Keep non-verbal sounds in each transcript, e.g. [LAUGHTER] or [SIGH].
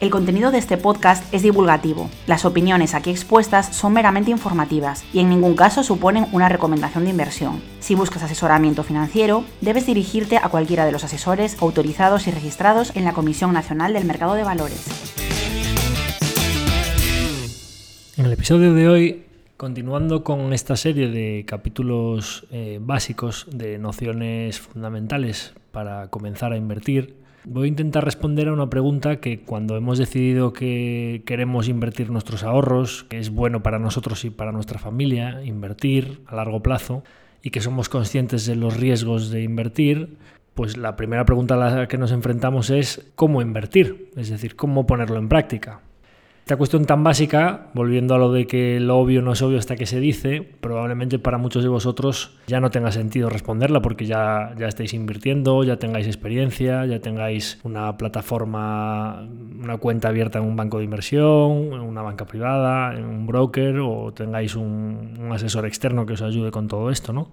El contenido de este podcast es divulgativo. Las opiniones aquí expuestas son meramente informativas y en ningún caso suponen una recomendación de inversión. Si buscas asesoramiento financiero, debes dirigirte a cualquiera de los asesores autorizados y registrados en la Comisión Nacional del Mercado de Valores. En el episodio de hoy, continuando con esta serie de capítulos eh, básicos de nociones fundamentales para comenzar a invertir, Voy a intentar responder a una pregunta que cuando hemos decidido que queremos invertir nuestros ahorros, que es bueno para nosotros y para nuestra familia, invertir a largo plazo, y que somos conscientes de los riesgos de invertir, pues la primera pregunta a la que nos enfrentamos es cómo invertir, es decir, cómo ponerlo en práctica. Esta cuestión tan básica, volviendo a lo de que lo obvio no es obvio hasta que se dice, probablemente para muchos de vosotros ya no tenga sentido responderla porque ya, ya estáis invirtiendo, ya tengáis experiencia, ya tengáis una plataforma, una cuenta abierta en un banco de inversión, en una banca privada, en un broker o tengáis un, un asesor externo que os ayude con todo esto, ¿no?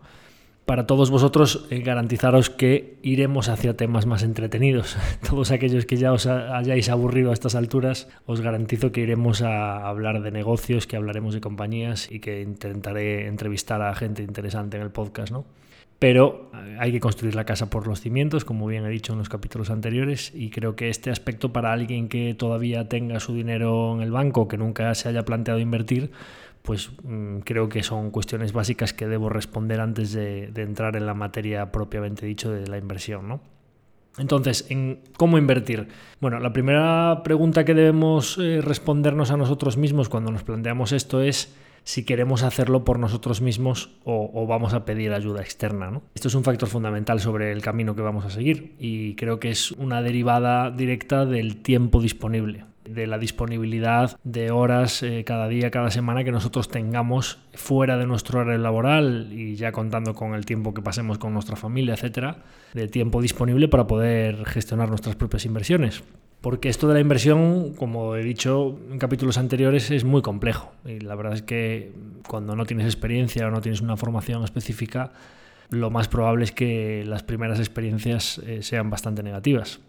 Para todos vosotros eh, garantizaros que iremos hacia temas más entretenidos. [LAUGHS] Todos aquellos que ya os hayáis aburrido a estas alturas, os garantizo que iremos a hablar de negocios, que hablaremos de compañías y que intentaré entrevistar a gente interesante en el podcast, ¿no? Pero eh, hay que construir la casa por los cimientos, como bien he dicho en los capítulos anteriores, y creo que este aspecto para alguien que todavía tenga su dinero en el banco, que nunca se haya planteado invertir, pues mm, creo que son cuestiones básicas que debo responder antes de, entrar en la materia propiamente dicho de la inversión, ¿no? Entonces, ¿en ¿cómo invertir? Bueno, la primera pregunta que debemos eh, respondernos a nosotros mismos cuando nos planteamos esto es si queremos hacerlo por nosotros mismos o, o, vamos a pedir ayuda externa. ¿no? Esto es un factor fundamental sobre el camino que vamos a seguir y creo que es una derivada directa del tiempo disponible de la disponibilidad de horas eh, cada día, cada semana que nosotros tengamos fuera de nuestro horario laboral y ya contando con el tiempo que pasemos con nuestra familia, etcétera, de tiempo disponible para poder gestionar nuestras propias inversiones. Porque esto de la inversión, como he dicho en capítulos anteriores, es muy complejo. Y la verdad es que cuando no tienes experiencia o no tienes una formación específica, lo más probable es que las primeras experiencias eh, sean bastante negativas.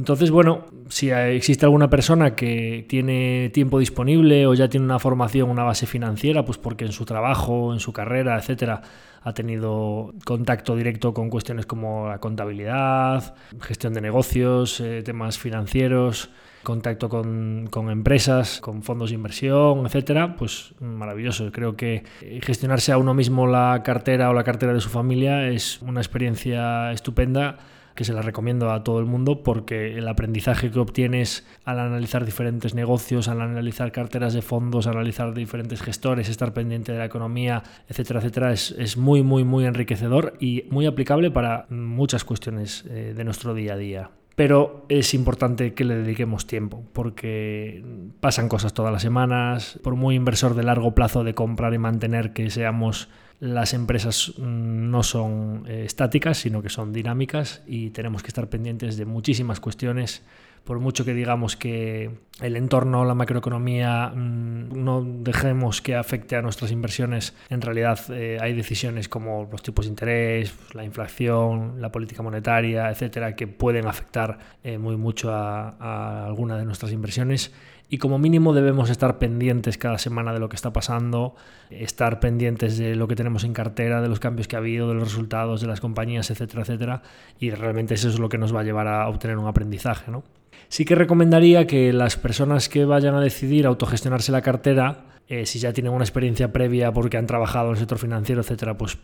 Entonces, bueno, si existe alguna persona que tiene tiempo disponible o ya tiene una formación, una base financiera, pues porque en su trabajo, en su carrera, etcétera, ha tenido contacto directo con cuestiones como la contabilidad, gestión de negocios, eh, temas financieros, contacto con, con, empresas, con fondos de inversión, etcétera, pues maravilloso. Creo que gestionarse a uno mismo la cartera o la cartera de su familia es una experiencia estupenda que se la recomiendo a todo el mundo porque el aprendizaje que obtienes al analizar diferentes negocios, al analizar carteras de fondos, analizar diferentes gestores, estar pendiente de la economía, etcétera, etcétera, es, es muy, muy, muy enriquecedor y muy aplicable para muchas cuestiones eh, de nuestro día a día. Pero es importante que le dediquemos tiempo porque pasan cosas todas las semanas, por muy inversor de largo plazo de comprar y mantener que seamos las empresas mm, no son eh, estáticas, sino que son dinámicas y tenemos que estar pendientes de muchísimas cuestiones. Por mucho que digamos que el entorno, la macroeconomía, mm, no dejemos que afecte a nuestras inversiones, en realidad eh, hay decisiones como los tipos de interés, la inflación, la política monetaria, etcétera, que pueden afectar eh, muy mucho a, a alguna de nuestras inversiones y como mínimo debemos estar pendientes cada semana de lo que está pasando, estar pendientes de lo que tenemos en cartera, de los cambios que ha habido, de los resultados de las compañías, etcétera, etcétera, y realmente eso es lo que nos va a llevar a obtener un aprendizaje. ¿no? Sí que recomendaría que las personas que vayan a decidir autogestionarse la cartera, eh, si ya tienen una experiencia previa porque han trabajado en el sector financiero, etcétera, pues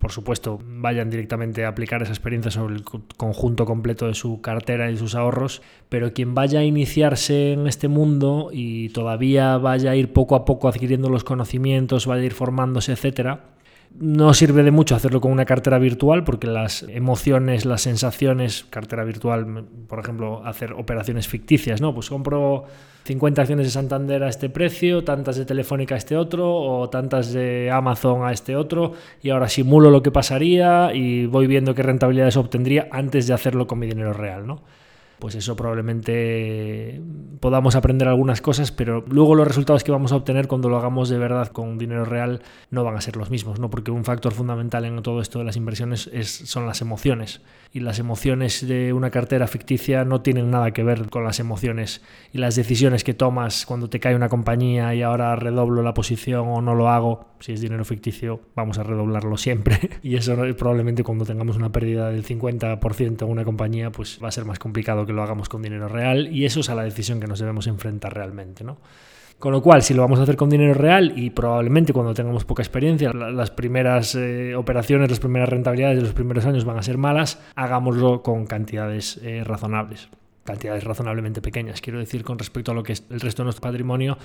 por supuesto vayan directamente a aplicar esa experiencia sobre el conjunto completo de su cartera y sus ahorros, pero quien vaya a iniciarse en este mundo y todavía vaya a ir poco a poco adquiriendo los conocimientos, vaya a ir formándose, etcétera, no sirve de mucho hacerlo con una cartera virtual porque las emociones, las sensaciones, cartera virtual, por ejemplo, hacer operaciones ficticias, ¿no? Pues compro 50 acciones de Santander a este precio, tantas de Telefónica a este otro, o tantas de Amazon a este otro, y ahora simulo lo que pasaría y voy viendo qué rentabilidades obtendría antes de hacerlo con mi dinero real, ¿no? Pues eso probablemente podamos aprender algunas cosas, pero luego los resultados que vamos a obtener cuando lo hagamos de verdad con dinero real no van a ser los mismos, ¿no? Porque un factor fundamental en todo esto de las inversiones es, son las emociones. Y las emociones de una cartera ficticia no tienen nada que ver con las emociones y las decisiones que tomas cuando te cae una compañía y ahora redoblo la posición o no lo hago. Si es dinero ficticio, vamos a redoblarlo siempre. [LAUGHS] y eso probablemente cuando tengamos una pérdida del 50% en una compañía, pues va a ser más complicado que lo hagamos con dinero real y eso es a la decisión que nos debemos enfrentar realmente, ¿no? Con lo cual, si lo vamos a hacer con dinero real y probablemente cuando tengamos poca experiencia, las primeras eh, operaciones, las primeras rentabilidades de los primeros años van a ser malas, hagámoslo con cantidades eh, razonables cantidades razonablemente pequeñas, quiero decir, con respecto a lo que es el resto de nuestro patrimonio,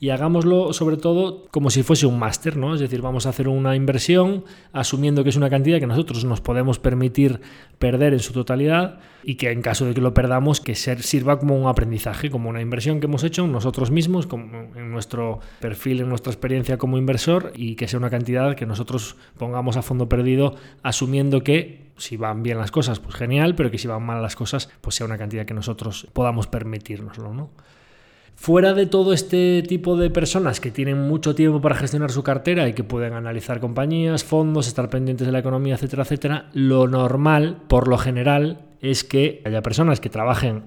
y hagámoslo sobre todo como si fuese un máster, ¿no? Es decir, vamos a hacer una inversión asumiendo que es una cantidad que nosotros nos podemos permitir perder en su totalidad y que en caso de que lo perdamos, que sirva como un aprendizaje, como una inversión que hemos hecho nosotros mismos, como en nuestro perfil, en nuestra experiencia como inversor y que sea una cantidad que nosotros pongamos a fondo perdido asumiendo que si van bien las cosas, pues genial, pero que si van mal las cosas, pues sea una cantidad que nosotros podamos permitirnoslo, ¿no? Fuera de todo este tipo de personas que tienen mucho tiempo para gestionar su cartera y que pueden analizar compañías, fondos, estar pendientes de la economía, etcétera, etcétera, lo normal, por lo general, es que haya personas que trabajen,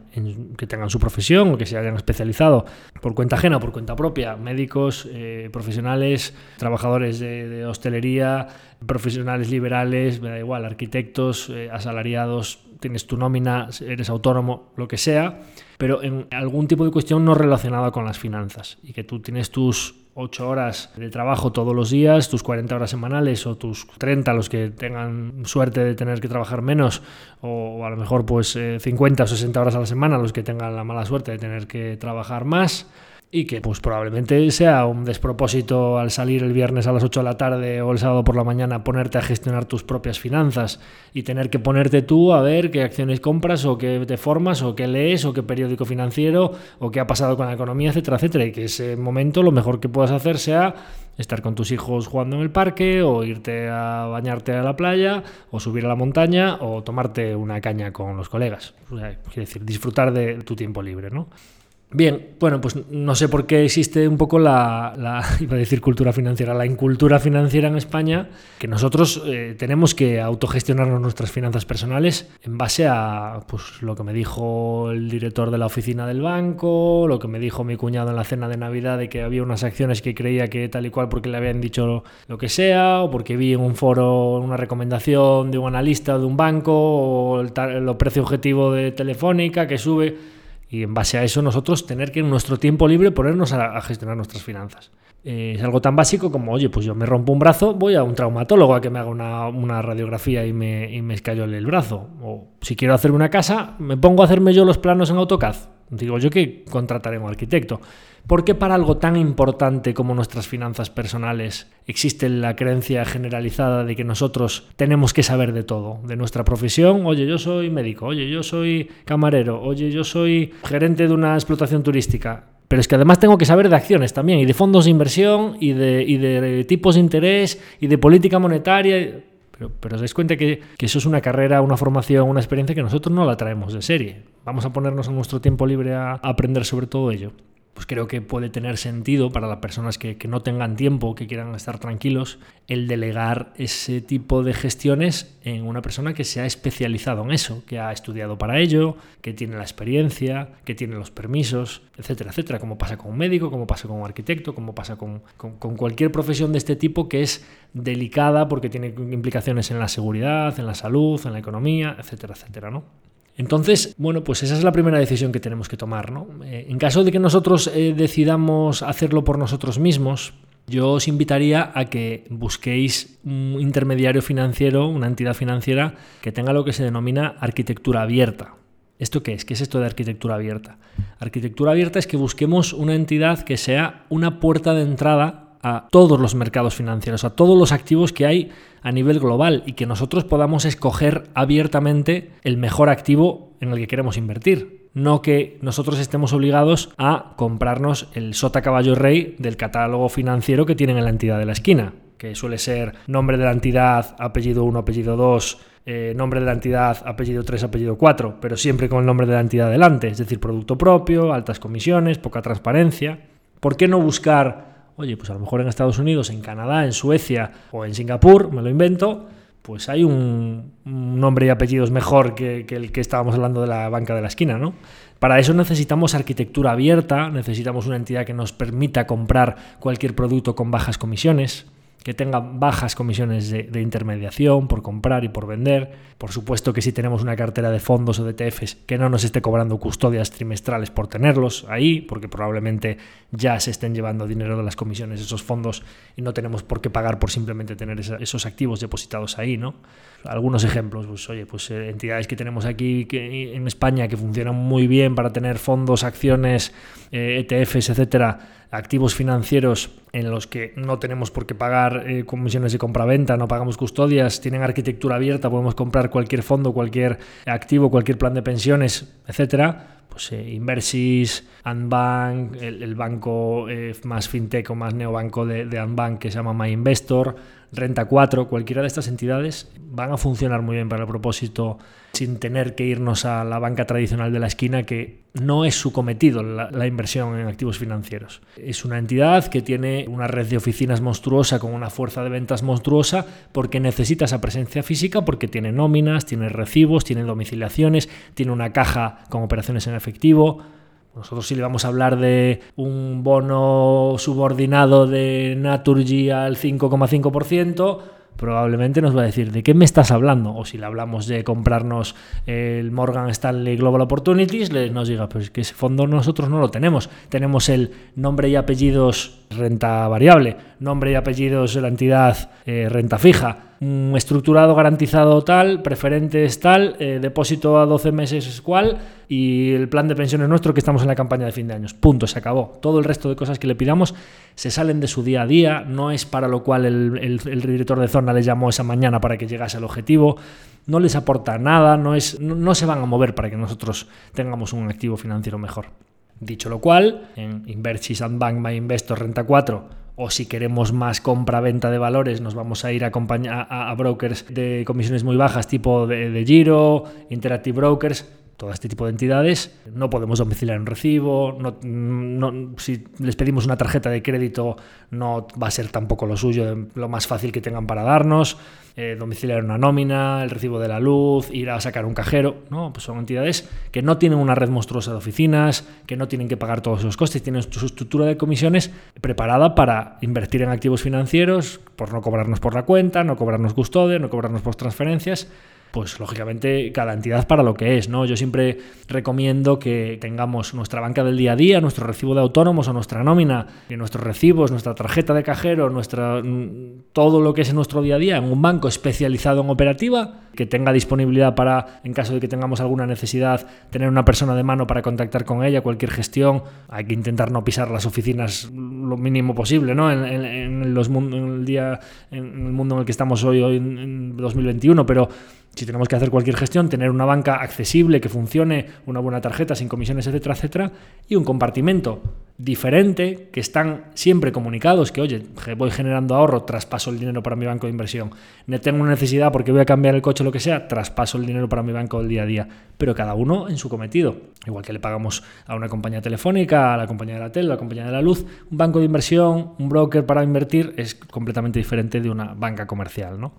que tengan su profesión o que se hayan especializado por cuenta ajena o por cuenta propia, médicos, eh, profesionales, trabajadores de, hostelería, profesionales liberales, me da igual, arquitectos, eh, asalariados, tienes tu nómina, eres autónomo, lo que sea, pero en algún tipo de cuestión no relacionada con las finanzas. Y que tú tienes tus 8 horas de trabajo todos los días, tus 40 horas semanales o tus 30 los que tengan suerte de tener que trabajar menos o a lo mejor pues 50 eh, o 60 horas a la semana los que tengan la mala suerte de tener que trabajar más y que pues probablemente sea un despropósito al salir el viernes a las 8 de la tarde o el sábado por la mañana ponerte a gestionar tus propias finanzas y tener que ponerte tú a ver qué acciones compras o qué te formas o qué lees o qué periódico financiero o qué ha pasado con la economía, etcétera, etcétera. Y que ese momento lo mejor que puedas hacer sea estar con tus hijos jugando en el parque o irte a bañarte a la playa o subir a la montaña o tomarte una caña con los colegas. O decir, disfrutar de tu tiempo libre, ¿no? Bien, bueno, pues no sé por qué existe un poco la, [LAUGHS] iba a decir cultura financiera, la incultura financiera en España, que nosotros eh, tenemos que autogestionarnos nuestras finanzas personales en base a pues, lo que me dijo el director de la oficina del banco, lo que me dijo mi cuñado en la cena de Navidad de que había unas acciones que creía que tal y cual porque le habían dicho lo que sea, o porque vi en un foro una recomendación de un analista de un banco, o el, el precio objetivo de Telefónica que sube y en base a eso nosotros tener que en nuestro tiempo libre ponernos a, gestionar nuestras finanzas. Eh, es algo tan básico como, oye, pues yo me rompo un brazo, voy a un traumatólogo a que me haga una, radiografía y me, y me el brazo. O si quiero hacer una casa, me pongo a hacerme yo los planos en AutoCAD. Digo yo que contrataré a un arquitecto. ¿Por qué para algo tan importante como nuestras finanzas personales existe la creencia generalizada de que nosotros tenemos que saber de todo? De nuestra profesión, oye, yo soy médico, oye, yo soy camarero, oye, yo soy gerente de una explotación turística. Pero es que además tengo que saber de acciones también, y de fondos de inversión, y de, tipos de interés, y de política monetaria. Pero, os dais cuenta que, que, eso es una carrera, una formación, una experiencia que nosotros no la traemos de serie. Vamos a ponernos en nuestro tiempo libre a aprender sobre todo ello. Pues creo que puede tener sentido para las personas que, no tengan tiempo, que quieran estar tranquilos, el delegar ese tipo de gestiones en una persona que se ha especializado en eso, que ha estudiado para ello, que tiene la experiencia, que tiene los permisos, etcétera, etcétera, como pasa con un médico, como pasa con un arquitecto, como pasa con, con cualquier profesión de este tipo que es delicada porque tiene implicaciones en la seguridad, en la salud, en la economía, etcétera, etcétera, ¿no? Entonces, bueno, pues esa es la primera decisión que tenemos que tomar. ¿no? Eh, en caso de que nosotros eh, decidamos hacerlo por nosotros mismos, yo os invitaría a que busquéis un intermediario financiero, una entidad financiera que tenga lo que se denomina arquitectura abierta. ¿Esto qué es? ¿Qué es esto de arquitectura abierta? Arquitectura abierta es que busquemos una entidad que sea una puerta de entrada a todos los mercados financieros, a todos los activos que hay a nivel global y que nosotros podamos escoger abiertamente el mejor activo en el que queremos invertir. No que nosotros estemos obligados a comprarnos el sota caballo rey del catálogo financiero que tienen en la entidad de la esquina, que suele ser nombre de la entidad, apellido 1, apellido 2, eh, nombre de la entidad, apellido 3, apellido 4, pero siempre con el nombre de la entidad delante, es decir, producto propio, altas comisiones, poca transparencia. ¿Por qué no buscar Oye, pues a lo mejor en Estados Unidos, en Canadá, en Suecia o en Singapur, me lo invento, pues hay un, nombre y apellidos mejor que, que, el que estábamos hablando de la banca de la esquina, ¿no? Para eso necesitamos arquitectura abierta, necesitamos una entidad que nos permita comprar cualquier producto con bajas comisiones, que tenga bajas comisiones de, intermediación por comprar y por vender. Por supuesto que si tenemos una cartera de fondos o de ETFs que no nos esté cobrando custodias trimestrales por tenerlos ahí, porque probablemente ya se estén llevando dinero de las comisiones esos fondos y no tenemos por qué pagar por simplemente tener esos activos depositados ahí, ¿no? Algunos ejemplos, pues oye, pues eh, entidades que tenemos aquí en España que funcionan muy bien para tener fondos, acciones, ETFs, eh, e etcétera, activos financieros en los que no tenemos por qué pagar eh, comisiones de compra-venta, no pagamos custodias, tienen arquitectura abierta, podemos comprar cualquier fondo, cualquier activo, cualquier plan de pensiones, etcétera. Pues eh, Inversis, Anbank, el, banco eh, más fintech o más neobanco de, de que se llama MyInvestor, Renta 4, cualquiera de estas entidades van a funcionar muy bien para el propósito sin tener que irnos a la banca tradicional de la esquina que no es su cometido la, inversión en activos financieros. Es una entidad que tiene una red de oficinas monstruosa con una fuerza de ventas monstruosa porque necesita esa presencia física porque tiene nóminas, tiene recibos, tiene domiciliaciones, tiene una caja con operaciones en efectivo. Nosotros si le vamos a hablar de un bono subordinado de Naturgy al 5,5%, probablemente nos va a decir de qué me estás hablando. O si le hablamos de comprarnos el Morgan Stanley Global Opportunities, le nos diga, pues que ese fondo nosotros no lo tenemos. Tenemos el nombre y apellidos renta variable, nombre y apellidos de la entidad eh, renta fija estructurado garantizado tal, preferentes tal, eh, depósito a 12 meses cual y el plan de pensiones nuestro que estamos en la campaña de fin de años. Punto, se acabó. Todo el resto de cosas que le pidamos se salen de su día a día, no es para lo cual el, director de zona les llamó esa mañana para que llegase al objetivo, no les aporta nada, no, es, no, se van a mover para que nosotros tengamos un activo financiero mejor. Dicho lo cual, en Inversis and Bank My Investor Renta 4 o si queremos más compra-venta de valores, nos vamos a ir a, a, brokers de comisiones muy bajas, tipo de, de Giro, Interactive Brokers, todo este tipo de entidades. No podemos domiciliar un recibo, no, si les pedimos una tarjeta de crédito no va a ser tampoco lo suyo, lo más fácil que tengan para darnos. Eh, domiciliar una nómina, el recibo de la luz, ir a sacar un cajero. No, pues son entidades que no tienen una red monstruosa de oficinas, que no tienen que pagar todos esos costes, tienen su estructura de comisiones preparada para invertir en activos financieros, por no cobrarnos por la cuenta, no cobrarnos custodia, no cobrarnos por transferencias pues lógicamente cada entidad para lo que es, ¿no? Yo siempre recomiendo que tengamos nuestra banca del día a día, nuestro recibo de autónomos o nuestra nómina, y nuestros recibos, nuestra tarjeta de cajero, nuestra mm, todo lo que es en nuestro día a día en un banco especializado en operativa, que tenga disponibilidad para, en caso de que tengamos alguna necesidad, tener una persona de mano para contactar con ella, cualquier gestión. Hay que intentar no pisar las oficinas lo mínimo posible, ¿no? En, el día, en el mundo en el que estamos hoy, hoy en 2021, pero si tenemos que hacer cualquier gestión, tener una banca accesible, que funcione, una buena tarjeta sin comisiones, etcétera, etcétera, y un compartimento diferente, que están siempre comunicados, que oye, voy generando ahorro, traspaso el dinero para mi banco de inversión. No tengo una necesidad porque voy a cambiar el coche o lo que sea, traspaso el dinero para mi banco del día a día. Pero cada uno en su cometido. Igual que le pagamos a una compañía telefónica, a la compañía de la tele, a la compañía de la luz, un banco de inversión, un broker para invertir es completamente diferente de una banca comercial, ¿no?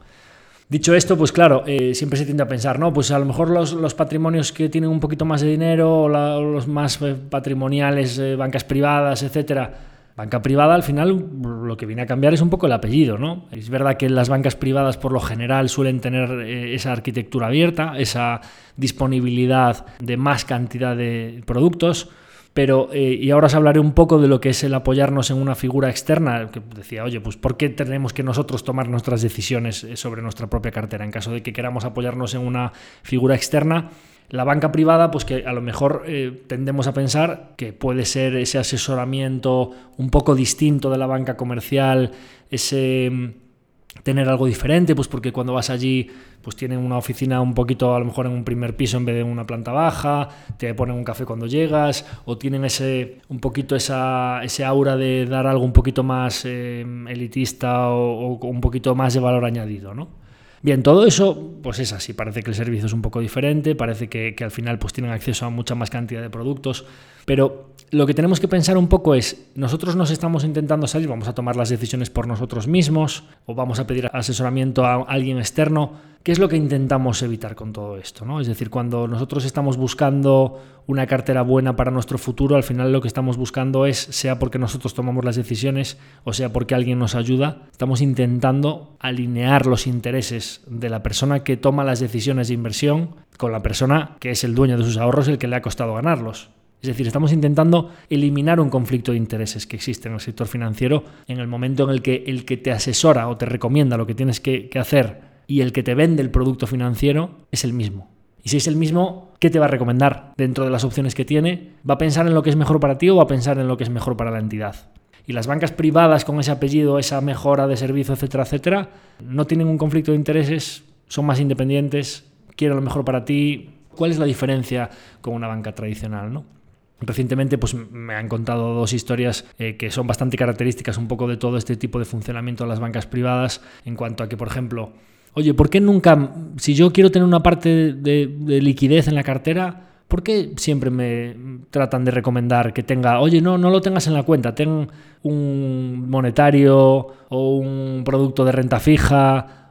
Dicho esto, pues claro, eh, siempre se tiende a pensar, ¿no? Pues a lo mejor los, patrimonios que tienen un poquito más de dinero, o, los más eh, patrimoniales, eh, bancas privadas, etcétera. Banca privada, al final, lo que viene a cambiar es un poco el apellido, ¿no? Es verdad que las bancas privadas, por lo general, suelen tener esa arquitectura abierta, esa disponibilidad de más cantidad de productos pero, eh, y ahora os hablaré un poco de lo que es el apoyarnos en una figura externa, decía, oye, pues ¿por qué tenemos que nosotros tomar nuestras decisiones eh, sobre nuestra propia cartera? En caso de que queramos apoyarnos en una figura externa, la banca privada, pues que a lo mejor eh, tendemos a pensar que puede ser ese asesoramiento un poco distinto de la banca comercial, ese tener algo diferente, pues porque cuando vas allí, pues tienen una oficina un poquito, a lo mejor en un primer piso en vez de una planta baja, te ponen un café cuando llegas, o tienen ese, un poquito esa, ese aura de dar algo un poquito más eh, elitista o, o, un poquito más de valor añadido, ¿no? Bien, todo eso, pues es así, parece que el servicio es un poco diferente, parece que, al final pues tienen acceso a mucha más cantidad de productos, pero lo que tenemos que pensar un poco es, nosotros nos estamos intentando salir, vamos a tomar las decisiones por nosotros mismos o vamos a pedir asesoramiento a alguien externo. ¿Qué es lo que intentamos evitar con todo esto? ¿no? Es decir, cuando nosotros estamos buscando una cartera buena para nuestro futuro, al final lo que estamos buscando es, sea porque nosotros tomamos las decisiones o sea porque alguien nos ayuda, estamos intentando alinear los intereses de la persona que toma las decisiones de inversión con la persona que es el dueño de sus ahorros, el que le ha costado ganarlos. Es decir, estamos intentando eliminar un conflicto de intereses que existe en el sector financiero en el momento en el que el que te asesora o te recomienda lo que tienes que, hacer y el que te vende el producto financiero es el mismo. Y si es el mismo, ¿qué te va a recomendar dentro de las opciones que tiene? ¿Va a pensar en lo que es mejor para ti o va a pensar en lo que es mejor para la entidad? Y las bancas privadas con ese apellido, esa mejora de servicio, etcétera, etcétera, no tienen un conflicto de intereses, son más independientes, quieren lo mejor para ti. ¿Cuál es la diferencia con una banca tradicional? Recientemente pues, me han contado dos historias eh, que son bastante características un poco de todo este tipo de funcionamiento de las bancas privadas en cuanto a que, por ejemplo, oye, ¿por qué nunca, si yo quiero tener una parte de, liquidez en la cartera, ¿por qué siempre me tratan de recomendar que tenga, oye, no, no lo tengas en la cuenta, ten un monetario o un producto de renta fija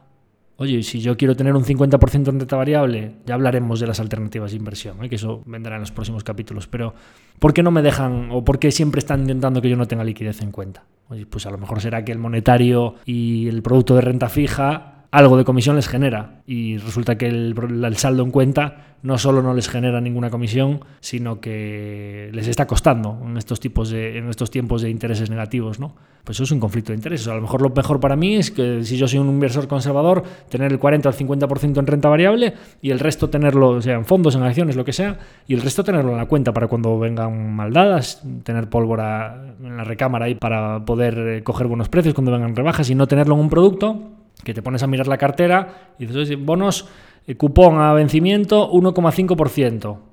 Oye, si yo quiero tener un 50% en renta variable, ya hablaremos de las alternativas de inversión, ¿eh? que eso vendrá en los próximos capítulos, pero ¿por qué no me dejan o por qué siempre están intentando que yo no tenga liquidez en cuenta? Oye, pues a lo mejor será que el monetario y el producto de renta fija algo de comisión les genera y resulta que el, saldo en cuenta no solo no les genera ninguna comisión, sino que les está costando en estos, tipos de, en estos tiempos de intereses negativos. ¿no? Pues eso es un conflicto de intereses. A lo mejor lo mejor para mí es que si yo soy un inversor conservador, tener el 40 al 50% en renta variable y el resto tenerlo, sea, en fondos, en acciones, lo que sea, y el resto tenerlo en la cuenta para cuando vengan maldadas, tener pólvora en la recámara ahí para poder eh, coger buenos precios cuando vengan rebajas y no tenerlo en un producto que te pones a mirar la cartera y dices, bonos, eh, cupón a vencimiento 1,5%.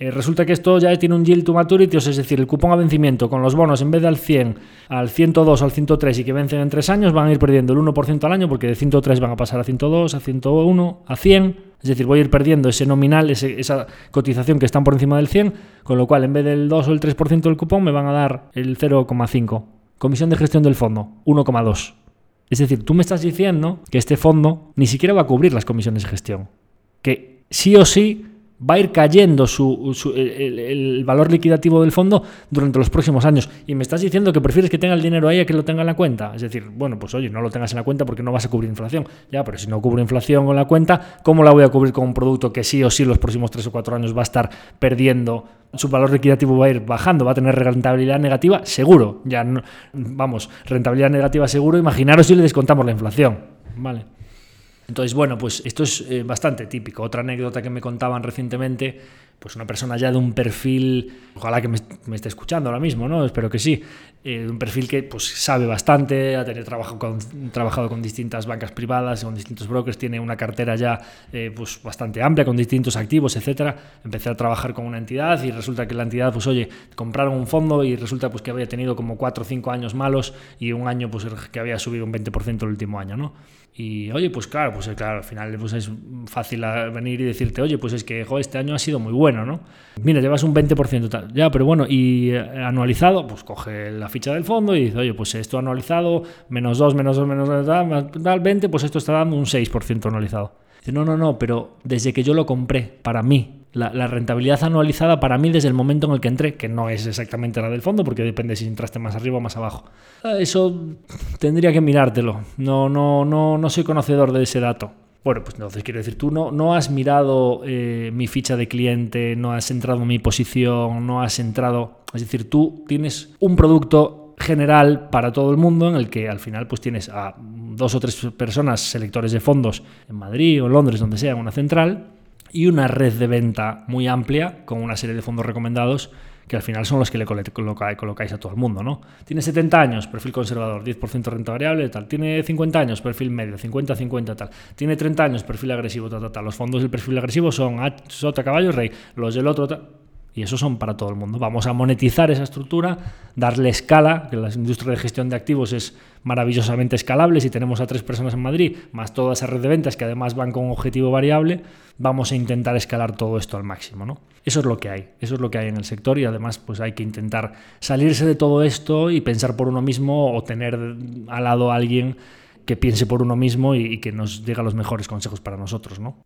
Eh, resulta que esto ya tiene un yield to maturity, es decir, el cupón a vencimiento con los bonos en vez de al 100, al 102 al 103 y que vencen en 3 años, van a ir perdiendo el 1% al año porque de 103 van a pasar a 102, a 101, a 100. Es decir, voy a ir perdiendo ese nominal, esa cotización que están por encima del 100, con lo cual en vez del 2 o el 3% del cupón me van a dar el 0,5. Comisión de gestión del fondo, 1,2. Es decir, tú me estás diciendo que este fondo ni siquiera va a cubrir las comisiones de gestión. Que sí o sí va a ir cayendo su, el, valor liquidativo del fondo durante los próximos años. Y me estás diciendo que prefieres que tenga el dinero ahí a que lo tenga en la cuenta. Es decir, bueno, pues oye, no lo tengas en la cuenta porque no vas a cubrir inflación. Ya, pero si no cubro inflación con la cuenta, ¿cómo la voy a cubrir con un producto que sí o sí los próximos tres o cuatro años va a estar perdiendo? Su valor liquidativo va a ir bajando, va a tener rentabilidad negativa, seguro. Ya, vamos, rentabilidad negativa seguro. Imaginaros si le descontamos la inflación. Vale. Entonces, bueno, pues esto es eh, bastante típico. Otra anécdota que me contaban recientemente, pues una persona ya de un perfil, ojalá que me, esté escuchando ahora mismo, ¿no? Espero que sí. Eh, un perfil que pues, sabe bastante, ha tenido trabajo trabajado con distintas bancas privadas, con distintos brokers, tiene una cartera ya eh, pues, bastante amplia, con distintos activos, etcétera. Empecé a trabajar con una entidad y resulta que la entidad, pues oye, compraron un fondo y resulta pues, que había tenido como 4 o 5 años malos y un año pues, que había subido un 20% el último año, ¿no? Y oye, pues claro, pues claro, al final pues es fácil venir y decirte, oye, pues es que este año ha sido muy bueno, ¿no? Mira, llevas un 20% tal. Ya, pero bueno, y eh, anualizado, pues coge la ficha del fondo y dice, oye, pues esto anualizado, menos 2, menos 2, menos 2, tal, 20, pues esto está dando un 6% anualizado. Dice, no, no, no, pero desde que yo lo compré, para mí, la, rentabilidad anualizada para mí desde el momento en el que entré, que no es exactamente la del fondo, porque depende si entraste más arriba o más abajo. Ah, eso tendría que mirártelo. No, no, no, no soy conocedor de ese dato. Bueno, pues entonces quiero decir, tú no, no has mirado eh, mi ficha de cliente, no has entrado en mi posición, no has entrado... Es decir, tú tienes un producto general para todo el mundo en el que al final pues tienes a dos o tres personas selectores de fondos en Madrid o en Londres, donde sea, en una central, y una red de venta muy amplia con una serie de fondos recomendados que al final son los que le colocáis a todo el mundo, ¿no? Tiene 70 años, perfil conservador, 10% renta variable, tal. Tiene 50 años, perfil medio, 50-50, tal. Tiene 30 años, perfil agresivo, tal, tal, tal. Los fondos del perfil agresivo son Sota, Caballo, Rey. Los del otro. Y eso son para todo el mundo. Vamos a monetizar esa estructura, darle escala, que la industria de gestión de activos es maravillosamente escalable. Si tenemos a tres personas en Madrid, más toda esa red de ventas que además van con objetivo variable, vamos a intentar escalar todo esto al máximo. ¿no? Eso es lo que hay, eso es lo que hay en el sector y además pues hay que intentar salirse de todo esto y pensar por uno mismo o tener al lado a alguien que piense por uno mismo y, y que nos diga los mejores consejos para nosotros. ¿no?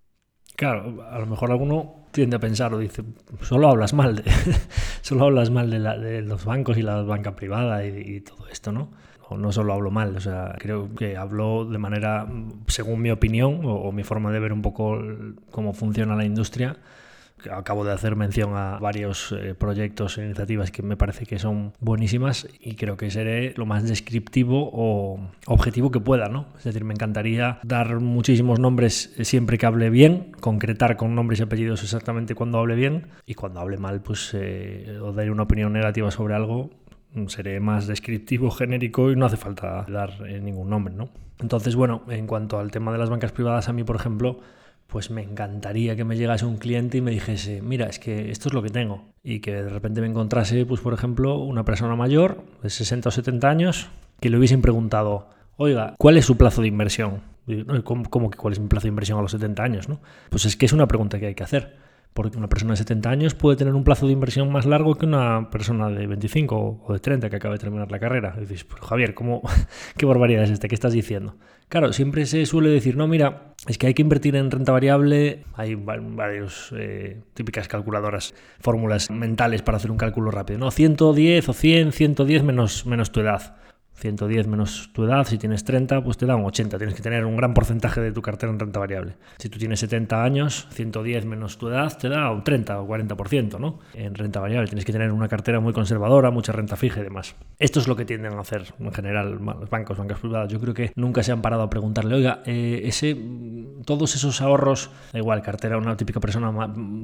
Claro, a lo mejor alguno tiende a pensar o dice, solo hablas mal de, [LAUGHS] solo hablas mal de, los bancos y la banca privada y, todo esto, ¿no? O no solo hablo mal, o sea, creo que hablo de manera, según mi opinión o mi forma de ver un poco cómo funciona la industria, acabo de hacer mención a varios eh, proyectos e iniciativas que me parece que son buenísimas y creo que seré lo más descriptivo o objetivo que pueda, ¿no? Es decir, me encantaría dar muchísimos nombres siempre que hable bien, concretar con nombres y apellidos exactamente cuando hable bien y cuando hable mal, pues eh, o daré una opinión negativa sobre algo, seré más descriptivo, [LAUGHS] genérico y no hace falta dar eh, ningún nombre, ¿no? Entonces, bueno, en cuanto al tema de las bancas privadas, a mí, por ejemplo, pues me encantaría que me llegase un cliente y me dijese, mira, es que esto es lo que tengo. Y que de repente me encontrase, pues por ejemplo, una persona mayor de 60 o 70 años que le hubiesen preguntado, oiga, ¿cuál es su plazo de inversión? ¿Cómo, que cuál es mi plazo de inversión a los 70 años? ¿no? Pues es que es una pregunta que hay que hacer. Porque una persona de 70 años puede tener un plazo de inversión más largo que una persona de 25 o de 30 que acaba de terminar la carrera. Y dices, pues Javier, ¿cómo, [LAUGHS] ¿qué barbaridad es esta? ¿Qué estás diciendo? Claro, siempre se suele decir, no, mira, es que hay que invertir en renta variable. Hay varios eh, típicas calculadoras, fórmulas mentales para hacer un cálculo rápido. No, 110 o 100, 110 menos, menos tu edad. 110 menos tu edad, si tienes 30, pues te da un 80. Tienes que tener un gran porcentaje de tu cartera en renta variable. Si tú tienes 70 años, 110 menos tu edad te da un 30 o 40%, ¿no? En renta variable tienes que tener una cartera muy conservadora, mucha renta fija y demás. Esto es lo que tienden a hacer en general los bancos, bancas privadas. Yo creo que nunca se han parado a preguntarle, oiga, eh, ese, todos esos ahorros, da igual, cartera, una típica persona,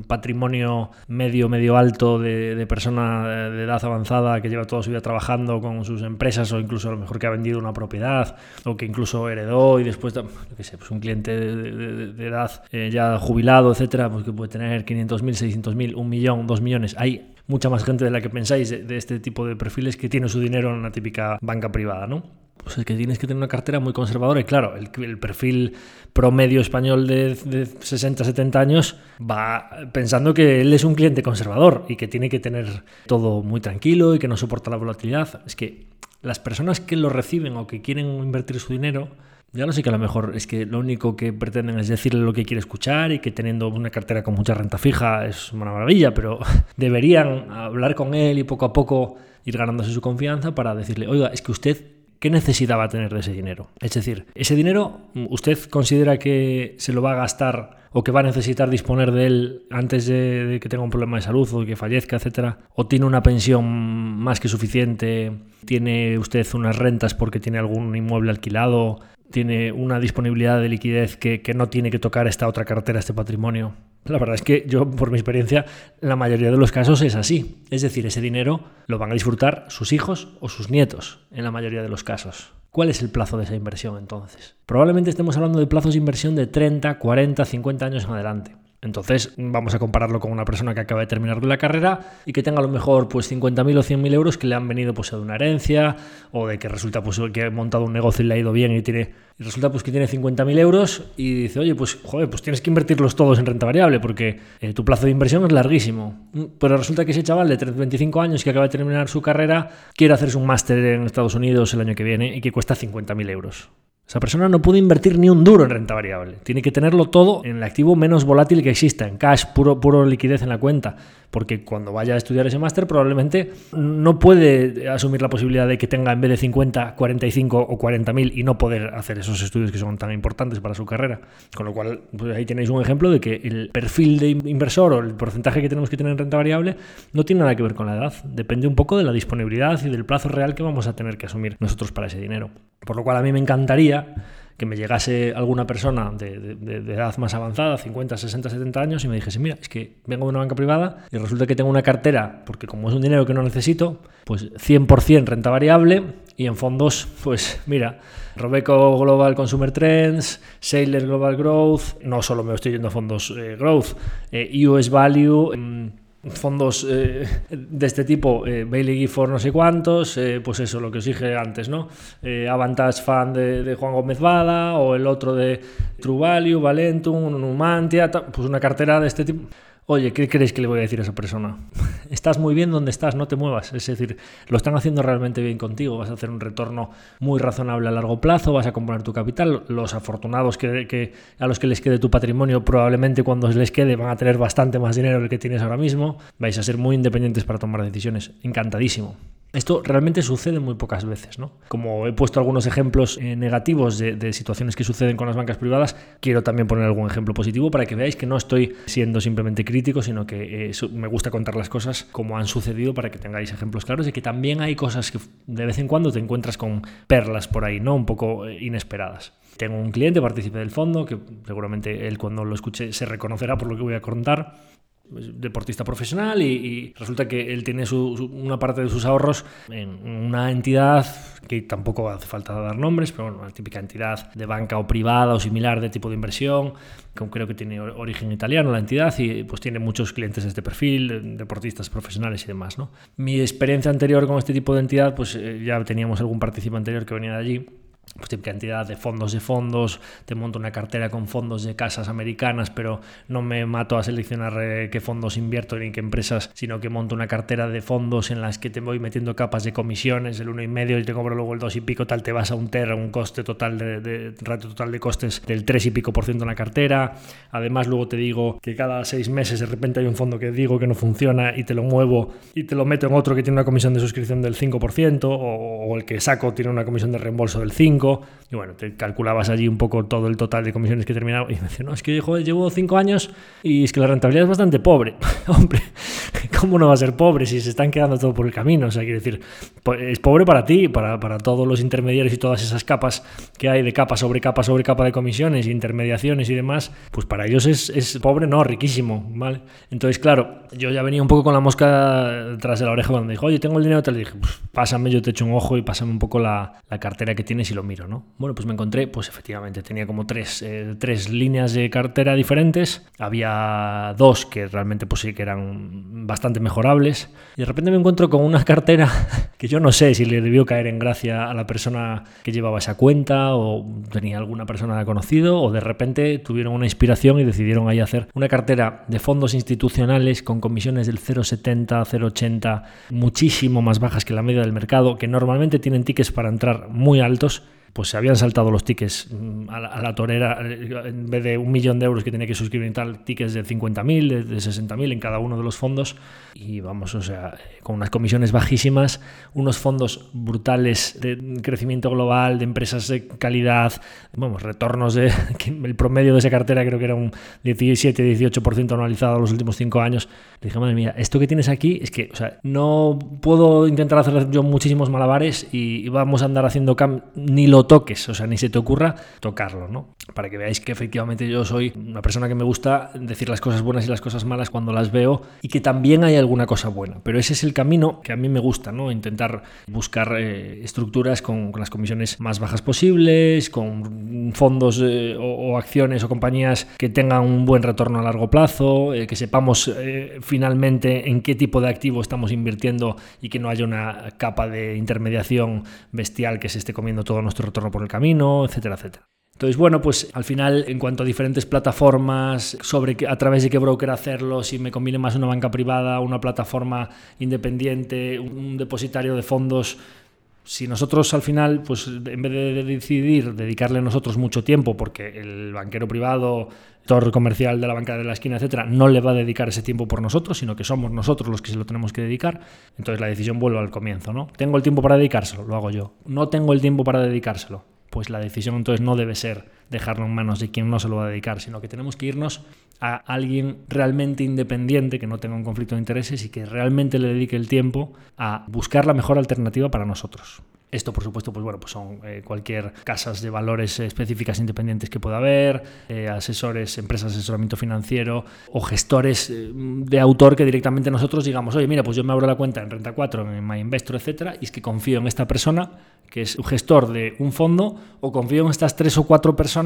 patrimonio medio, medio alto de, de persona de edad avanzada que lleva toda su vida trabajando con sus empresas o incluso a lo mejor que ha vendido una propiedad o que incluso heredó y después, yo qué sé, pues un cliente de, edad eh, ya jubilado, etcétera, pues que puede tener 500.000, 600.000, un millón, dos millones. Hay mucha más gente de la que pensáis de, este tipo de perfiles que tiene su dinero en una típica banca privada, ¿no? Pues es que tienes que tener una cartera muy conservadora y claro, el, perfil promedio español de 60, 70 años va pensando que él es un cliente conservador y que tiene que tener todo muy tranquilo y que no soporta la volatilidad. Es que las personas que lo reciben o que quieren invertir su dinero, ya no sé que a lo mejor es que lo único que pretenden es decirle lo que quiere escuchar y que teniendo una cartera con mucha renta fija es una maravilla, pero [LAUGHS] deberían hablar con él y poco a poco ir ganándose su confianza para decirle, oiga, es que usted, ¿qué necesidad va a tener de ese dinero? Es decir, ese dinero, ¿usted considera que se lo va a gastar o que va a necesitar disponer de él antes de, que tenga un problema de salud o que fallezca, etcétera, o tiene una pensión más que suficiente, tiene usted unas rentas porque tiene algún inmueble alquilado, tiene una disponibilidad de liquidez que, que no tiene que tocar esta otra cartera, este patrimonio. La verdad es que yo, por mi experiencia, en la mayoría de los casos es así. Es decir, ese dinero lo van a disfrutar sus hijos o sus nietos, en la mayoría de los casos. ¿Cuál es el plazo de esa inversión entonces? Probablemente estemos hablando de plazos de inversión de 30, 40, 50 años en adelante. Entonces, vamos a compararlo con una persona que acaba de terminar la carrera y que tenga a lo mejor pues 50.000 o 100.000 euros que le han venido pues de una herencia o de que resulta pues que ha montado un negocio y le ha ido bien y tiene y resulta pues que tiene 50.000 euros y dice, oye, pues joder, pues tienes que invertirlos todos en renta variable porque eh, tu plazo de inversión es larguísimo. Mm, pero resulta que ese chaval de 25 años que acaba de terminar su carrera quiere hacerse un máster en Estados Unidos el año que viene y que cuesta 50.000 euros. Esa persona no puede invertir ni un duro en renta variable. Tiene que tenerlo todo en el activo menos volátil que exista, en cash, puro, puro liquidez en la cuenta. Porque cuando vaya a estudiar ese máster probablemente no puede asumir la posibilidad de que tenga en vez de 50, 45 o 40 mil y no poder hacer esos estudios que son tan importantes para su carrera. Con lo cual, pues ahí tenéis un ejemplo de que el perfil de inversor o el porcentaje que tenemos que tener en renta variable no tiene nada que ver con la edad. Depende un poco de la disponibilidad y del plazo real que vamos a tener que asumir nosotros para ese dinero. Por lo cual a mí me encantaría que me llegase alguna persona de, edad más avanzada, 50, 60, 70 años, y me dijese, mira, es que vengo de una banca privada y resulta que tengo una cartera, porque como es un dinero que no necesito, pues 100% renta variable y en fondos, pues mira, Robeco Global Consumer Trends, Sailor Global Growth, no solo me estoy yendo a fondos eh, Growth, eh, US Value. Mm, fondos eh, de este tipo, eh, Bailey Gifford no sé cuántos, eh, pues eso, lo que os dije antes, ¿no? Eh, Avantage Fan de, Juan Gómez Bada o el otro de True Value, Valentum, Numantia, pues una cartera de este tipo. Oye, ¿qué creéis que le voy a decir a esa persona? [LAUGHS] Estás muy bien donde estás, no te muevas. Es decir, lo están haciendo realmente bien contigo, vas a hacer un retorno muy razonable a largo plazo, vas a componer tu capital. Los afortunados que, a los que les quede tu patrimonio probablemente cuando les quede van a tener bastante más dinero del que tienes ahora mismo. Vais a ser muy independientes para tomar decisiones. Encantadísimo. Esto realmente sucede muy pocas veces, ¿no? Como he puesto algunos ejemplos eh, negativos de, situaciones que suceden con las bancas privadas, quiero también poner algún ejemplo positivo para que veáis que no estoy siendo simplemente crítico, sino que eh, me gusta contar las cosas como han sucedido para que tengáis ejemplos claros y que también hay cosas que de vez en cuando te encuentras con perlas por ahí, ¿no? Un poco eh, inesperadas. Tengo un cliente, partícipe del fondo, que seguramente él cuando lo escuche se reconocerá por lo que voy a contar, deportista profesional y, resulta que él tiene una parte de sus ahorros en una entidad que tampoco hace falta dar nombres, pero bueno, una típica entidad de banca o privada o similar de tipo de inversión, que creo que tiene origen italiano la entidad y pues tiene muchos clientes de este perfil, deportistas profesionales y demás. ¿no? Mi experiencia anterior con este tipo de entidad, pues eh, ya teníamos algún participante anterior que venía de allí pues típica cantidad de fondos de fondos, te monto una cartera con fondos de casas americanas, pero no me mato a seleccionar eh, qué fondos invierto ni qué empresas, sino que monto una cartera de fondos en las que te voy metiendo capas de comisiones, el uno y medio y te cobro luego el dos y pico, tal, te vas a un TER, un coste total de, de ratio total de costes del tres y pico por ciento en la cartera. Además, luego te digo que cada seis meses de repente hay un fondo que digo que no funciona y te lo muevo y te lo meto en otro que tiene una comisión de suscripción del 5% o, o el que saco tiene una comisión de reembolso del 5% y bueno, te calculabas allí un poco todo el total de comisiones que terminaba, y me decía, no, es que joder, llevo 5 años y es que la rentabilidad es bastante pobre. [LAUGHS] Hombre, ¿cómo no va a ser pobre si se están quedando todo por el camino? O sea, quiere decir, es pobre para ti, para, para todos los intermediarios y todas esas capas que hay de capa sobre capa sobre capa de comisiones, intermediaciones y demás, pues para ellos es, es pobre, no, riquísimo, ¿vale? Entonces, claro, yo ya venía un poco con la mosca tras de la oreja cuando dijo, oye, tengo el dinero, te le dije, pues pásame, yo te echo un ojo y pásame un poco la, la cartera que tienes y lo miro, ¿no? Bueno, pues me encontré, pues efectivamente, tenía como tres, eh, tres líneas de cartera diferentes. Había dos que realmente pues sí que eran bastante mejorables. Y de repente me encuentro con una cartera [LAUGHS] que yo no sé si le debió caer en gracia a la persona que llevaba esa cuenta o tenía alguna persona conocido o de repente tuvieron una inspiración y decidieron ahí hacer una cartera de fondos institucionales con comisiones del 0,70, 0,80, muchísimo más bajas que la media del mercado, que normalmente tienen tickets para entrar muy altos pues se habían saltado los tickets mm, a la, torera, eh, en vez de un millón de euros que tenía que suscribir tal, tickets de 50.000, de, de 60.000 en cada uno de los fondos. Y vamos, o sea, con unas comisiones bajísimas, unos fondos brutales de crecimiento global, de empresas de calidad, vamos, retornos de, [LAUGHS] el promedio de esa cartera creo que era un 17-18% anualizado los últimos cinco años. Le dije, madre mía, esto que tienes aquí es que, o sea, no puedo intentar hacer yo muchísimos malabares y, vamos a andar haciendo ni lo toques, o sea, ni se te ocurra tocarlo, ¿no? Para que veáis que efectivamente yo soy una persona que me gusta decir las cosas buenas y las cosas malas cuando las veo y que también hay alguna cosa buena. Pero ese es el camino que a mí me gusta, ¿no? Intentar buscar eh, estructuras con, las comisiones más bajas posibles, con fondos eh, o, acciones o compañías que tengan un buen retorno a largo plazo, eh, que sepamos finalmente en qué tipo de activo estamos invirtiendo y que no haya una capa de intermediación bestial que se esté comiendo todo nuestro retorno por el camino, etcétera, etcétera. Entonces, bueno, pues al final, en cuanto a diferentes plataformas, sobre a través de qué broker hacerlo, si me conviene más una banca privada, una plataforma independiente, un depositario de fondos, si nosotros al final, pues en vez de decidir dedicarle nosotros mucho tiempo, porque el banquero privado, torre comercial de la banca de la esquina, etcétera, no le va a dedicar ese tiempo por nosotros, sino que somos nosotros los que se lo tenemos que dedicar, entonces la decisión vuelve al comienzo, ¿no? ¿Tengo el tiempo para dedicárselo? Lo hago yo. ¿No tengo el tiempo para dedicárselo? pues la decisión entonces no debe ser dejarlo en manos de quien no se lo va a dedicar, sino que tenemos que irnos a alguien realmente independiente, que no tenga un conflicto de intereses y que realmente le dedique el tiempo a buscar la mejor alternativa para nosotros. Esto, por supuesto, pues bueno, pues son eh, cualquier casas de valores específicas independientes que pueda haber, eh, asesores, empresas de asesoramiento financiero o gestores eh, de autor que directamente nosotros digamos, oye, mira, pues yo me abro la cuenta en Renta 4, en MyInvestor, etcétera, y es que confío en esta persona que es un gestor de un fondo o confío en estas tres o cuatro personas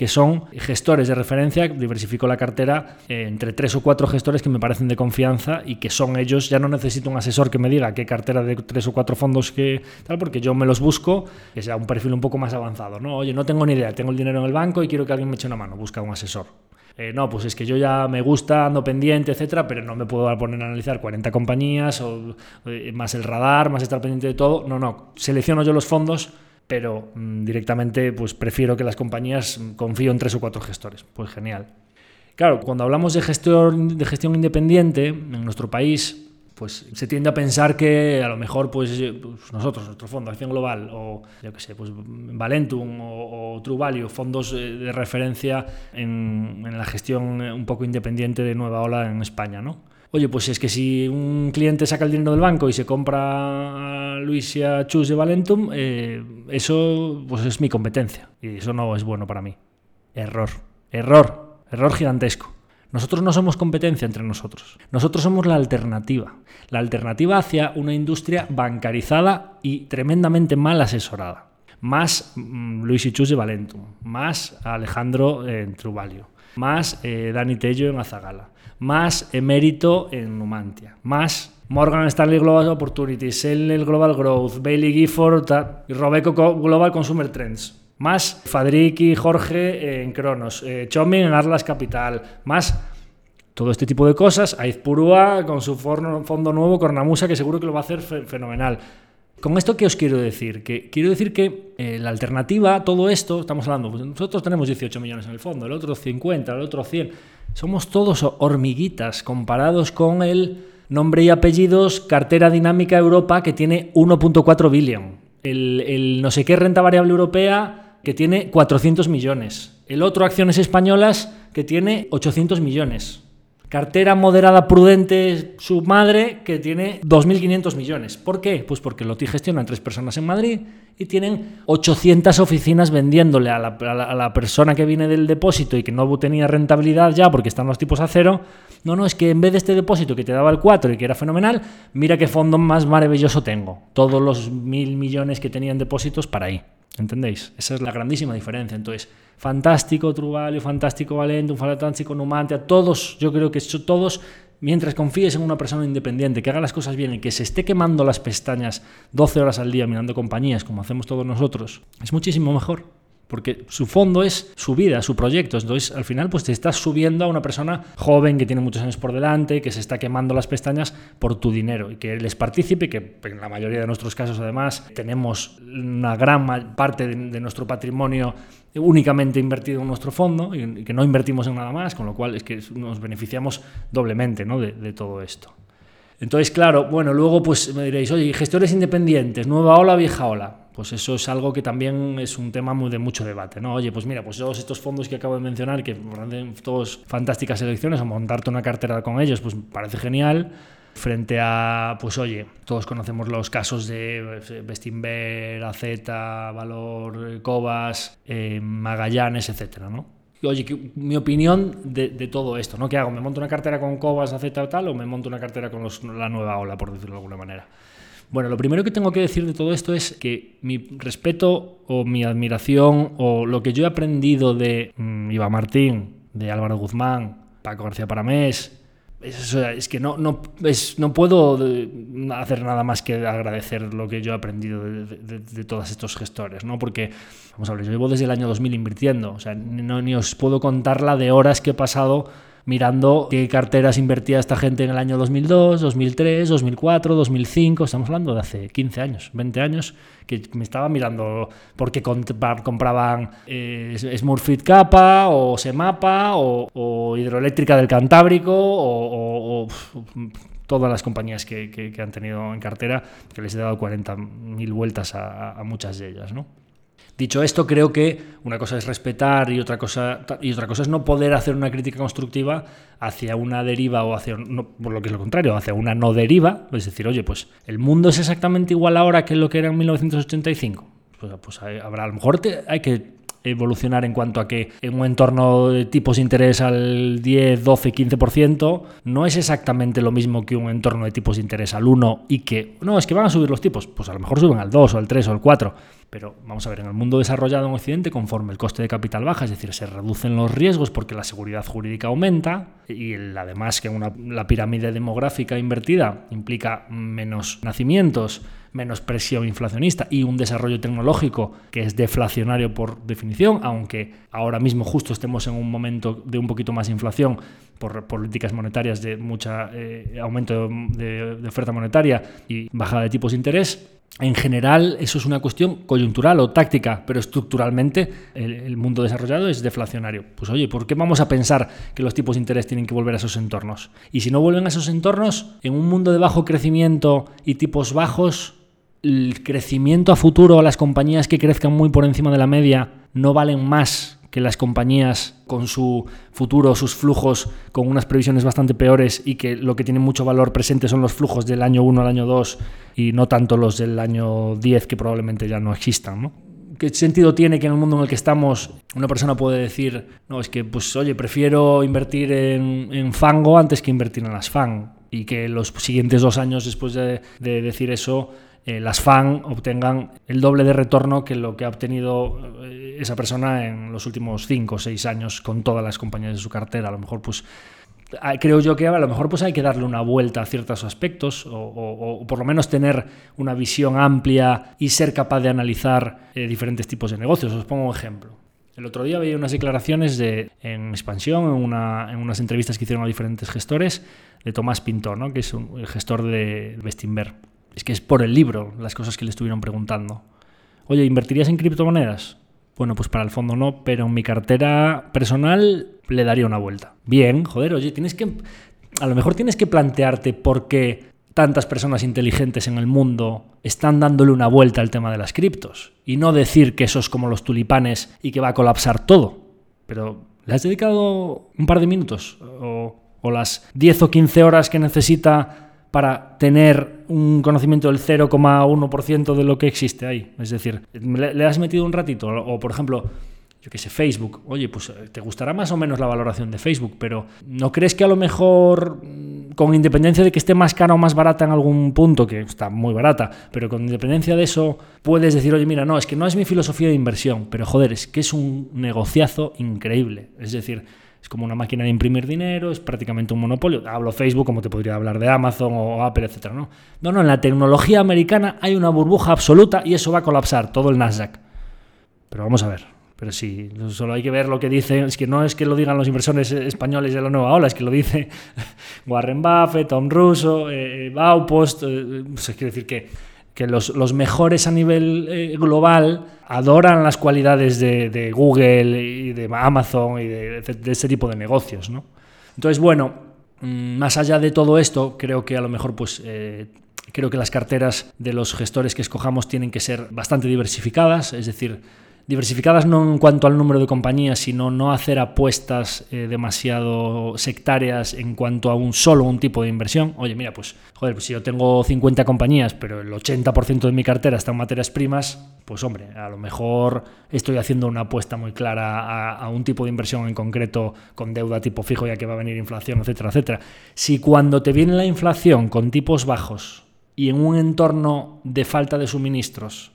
que son gestores de referencia, diversifico la cartera eh, entre tres o cuatro gestores que me parecen de confianza y que son ellos, ya no necesito un asesor que me diga qué cartera de tres o cuatro fondos que tal, porque yo me los busco, que sea un perfil un poco más avanzado, ¿no? Oye, no tengo ni idea, tengo el dinero en el banco y quiero que alguien me eche una mano, busca un asesor. Eh, no, pues es que yo ya me gusta, ando pendiente, etcétera, pero no me puedo poner a analizar 40 compañías o eh, más el radar, más estar pendiente de todo. No, no, selecciono yo los fondos pero mm, directamente pues prefiero que las compañías mm, confío en tres o cuatro gestores. Pues genial. Claro, cuando hablamos de gestión, de gestión independiente en nuestro país, pues se tiende a pensar que a lo mejor pues, eh, pues nosotros, nuestro fondo, Acción Global o yo qué sé, pues Valentum o, Value, fondos eh, de referencia en, en la gestión eh, un poco independiente de Nueva Ola en España, ¿no? Oye, pues es que si un cliente saca el dinero del banco y se compra a Luis y a Chus de Valentum, eh, eso pues es mi competencia. Y eso no es bueno para mí. Error. Error. Error gigantesco. Nosotros no somos competencia entre nosotros. Nosotros somos la alternativa. La alternativa hacia una industria bancarizada y tremendamente mal asesorada. Más mm, Luis y Chus de Valentum. Más Alejandro en Truvalio. Más eh, Dani Tello en Azagala más emérito en Numantia, más Morgan Stanley Global Opportunities, el Global Growth, Bailey Gifford y Robeco Global Consumer Trends. Más Fadric y Jorge en Cronos, eh, en Arlas Capital, más todo este tipo de cosas. Aiz Purúa con su fondo nuevo, Cornamusa, que seguro que lo va a hacer fenomenal. ¿Con esto qué os quiero decir? Que quiero decir que eh, la alternativa todo esto, estamos hablando, pues nosotros tenemos 18 millones en el fondo, el otro 50, el otro 100 somos todos hormiguitas comparados con el nombre y apellidos cartera dinámica Europa que tiene 1.4 billion. El, no sé qué renta variable europea que tiene 400 millones. El otro acciones españolas que tiene 800 millones. Cartera moderada prudente su madre que tiene 2.500 millones. ¿Por qué? Pues porque Loti gestiona tres personas en Madrid y tienen 800 oficinas vendiéndole a la, persona que viene del depósito y que no tenía rentabilidad ya porque están los tipos a cero. No, no, es que en vez de este depósito que te daba el 4 y que era fenomenal, mira qué fondo más maravilloso tengo. Todos los mil millones que tenían depósitos para ahí. ¿Entendéis? Esa es la grandísima diferencia. Entonces, fantástico Truvalio, fantástico Valentum, fantástico Numantia, todos, yo creo que todos, mientras confíes en una persona independiente, que haga las cosas bien y que se esté quemando las pestañas 12 horas al día mirando compañías, como hacemos todos nosotros, es muchísimo mejor porque su fondo es su vida, su proyecto. Entonces, al final, pues te estás subiendo a una persona joven que tiene muchos años por delante, que se está quemando las pestañas por tu dinero y que les participe, que en la mayoría de nuestros casos, además, tenemos una gran parte de, nuestro patrimonio únicamente invertido en nuestro fondo y, que no invertimos en nada más, con lo cual es que nos beneficiamos doblemente ¿no? de, de todo esto. Entonces, claro, bueno, luego pues me diréis, oye, gestores independientes, nueva ola, vieja ola pues eso es algo que también es un tema muy de mucho debate, ¿no? Oye, pues mira, pues todos estos fondos que acabo de mencionar, que hacen todos fantásticas elecciones, o montarte una cartera con ellos, pues parece genial. frente a, pues oye, todos conocemos los casos de Bestinver, AZ, Valor, Cobas, eh, Magallanes, etcétera, ¿no? oye, mi opinión de, todo esto, ¿no? ¿Qué hago? ¿Me monto una cartera con Cobas, AZ o tal? ¿O me monto una cartera con la nueva ola, por decirlo de alguna manera? Bueno, lo primero que tengo que decir de todo esto es que mi respeto o mi admiración o lo que yo he aprendido de mm, Iba Martín, de Álvaro Guzmán, Paco García Paramés, es, es que no, no, es, no puedo hacer nada más que agradecer lo que yo he aprendido de, todos estos gestores, ¿no? Porque, vamos a ver, yo llevo desde el año 2000 invirtiendo, o sea, no, ni os puedo contar la de horas que he pasado mirando qué carteras invertía esta gente en el año 2002, 2003, 2004, 2005, estamos hablando de hace 15 años, 20 años, que me estaba mirando por qué compraban eh, Smurfit Kappa o Semapa o, Hidroeléctrica del Cantábrico o, todas las compañías que, han tenido en cartera, que les he dado 40.000 vueltas a, a muchas de ellas, ¿no? Dicho esto, creo que una cosa es respetar y otra cosa, y otra cosa es no poder hacer una crítica constructiva hacia una deriva o hacia, por lo que es lo contrario, hacia una no deriva. Es decir, oye, pues el mundo es exactamente igual ahora que lo que era en 1985. Pues, pues habrá, a lo mejor hay que evolucionar en cuanto a que en un entorno de tipos de interés al 10, 12, 15% no es exactamente lo mismo que un entorno de tipos de interés al 1 y que, no, es que van a subir los tipos, pues a lo mejor suben al 2 o al 3 o al 4 pero vamos a ver, en el mundo desarrollado en Occidente, conforme el coste de capital baja, es decir, se reducen los riesgos porque la seguridad jurídica aumenta y además que una, la pirámide demográfica invertida implica menos nacimientos, menos presión inflacionista y un desarrollo tecnológico que es deflacionario por definición, aunque ahora mismo justo estemos en un momento de un poquito más inflación por políticas monetarias de mucho eh, aumento de, oferta monetaria y bajada de tipos de interés, en general, eso es una cuestión coyuntural o táctica, pero estructuralmente el, mundo desarrollado es deflacionario. Pues oye, ¿por qué vamos a pensar que los tipos de interés tienen que volver a esos entornos? Y si no vuelven a esos entornos, en un mundo de bajo crecimiento y tipos bajos, el crecimiento a futuro las compañías que crezcan muy por encima de la media no valen más que las compañías con su futuro, sus flujos, con unas previsiones bastante peores y que lo que tiene mucho valor presente son los flujos del año 1 al año 2 y no tanto los del año 10 que probablemente ya no existan. ¿Qué sentido tiene que en el mundo en el que estamos una persona puede decir, no, es que, pues, oye, prefiero invertir en, fango antes que invertir en las FAN? Y que los siguientes dos años después de, de decir eso, eh, las FAN obtengan el doble de retorno que lo que ha obtenido eh, esa persona en los últimos 5 o 6 años con todas las compañías de su cartera. A lo mejor, pues, creo yo que a lo mejor pues hay que darle una vuelta a ciertos aspectos o, por lo menos tener una visión amplia y ser capaz de analizar eh, diferentes tipos de negocios. Os pongo un ejemplo. El otro día veía unas declaraciones de, en expansión, en, una, en unas entrevistas que hicieron a diferentes gestores, de Tomás Pintor, ¿no? que es el gestor de Bestinver es que es por el libro las cosas que le estuvieron preguntando. Oye, ¿invertirías en criptomonedas? Bueno, pues para el fondo no, pero en mi cartera personal le daría una vuelta. Bien, joder, oye, tienes que. A lo mejor tienes que plantearte por qué tantas personas inteligentes en el mundo están dándole una vuelta al tema de las criptos. Y no decir que eso es como los tulipanes y que va a colapsar todo. Pero, ¿le has dedicado un par de minutos? O, o las 10 o 15 horas que necesita para tener un conocimiento del 0,1% de lo que existe ahí. Es decir, ¿le, has metido un ratito? O, por ejemplo, yo qué sé, Facebook. Oye, pues eh, te gustará más o menos la valoración de Facebook, pero ¿no crees que a lo mejor, mm, con independencia de que esté más cara o más barata en algún punto, que está muy barata, pero con independencia de eso, puedes decir, oye, mira, no, es que no es mi filosofía de inversión, pero joder, es que es un negociazo increíble. Es decir, como una máquina de imprimir dinero, es prácticamente un monopolio. Hablo Facebook como te podría hablar de Amazon o Apple, etc. ¿no? no, no, en la tecnología americana hay una burbuja absoluta y eso va a colapsar todo el Nasdaq. Pero vamos a ver. Pero sí, solo hay que ver lo que dice. Es que no es que lo digan los inversores españoles de la nueva ola, es que lo dice [LAUGHS] Warren Buffett, Tom Russo, eh, Baupost. Eh, pues quiere decir que que los, mejores a nivel eh, global adoran las cualidades de, Google y de Amazon y de, de, este tipo de negocios. ¿no? Entonces, bueno, mm, más allá de todo esto, creo que a lo mejor pues... Eh, creo que las carteras de los gestores que escojamos tienen que ser bastante diversificadas, es decir, Diversificadas no en cuanto al número de compañías, sino no hacer apuestas eh, demasiado sectarias en cuanto a un solo un tipo de inversión. Oye, mira, pues, joder, pues si yo tengo 50 compañías, pero el 80% de mi cartera está en materias primas, pues hombre, a lo mejor estoy haciendo una apuesta muy clara a, a un tipo de inversión en concreto con deuda tipo fijo, ya que va a venir inflación, etcétera, etcétera. Si cuando te viene la inflación con tipos bajos y en un entorno de falta de suministros,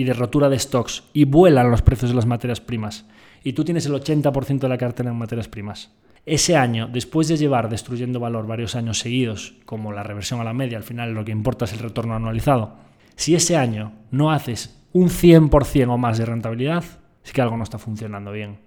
y de rotura de stocks y vuelan los precios de las materias primas y tú tienes el 80% de la cartera en materias primas. Ese año, después de llevar destruyendo valor varios años seguidos, como la reversión a la media, al final lo que importa es el retorno anualizado, si ese año no haces un 100% o más de rentabilidad, es que algo no está funcionando bien.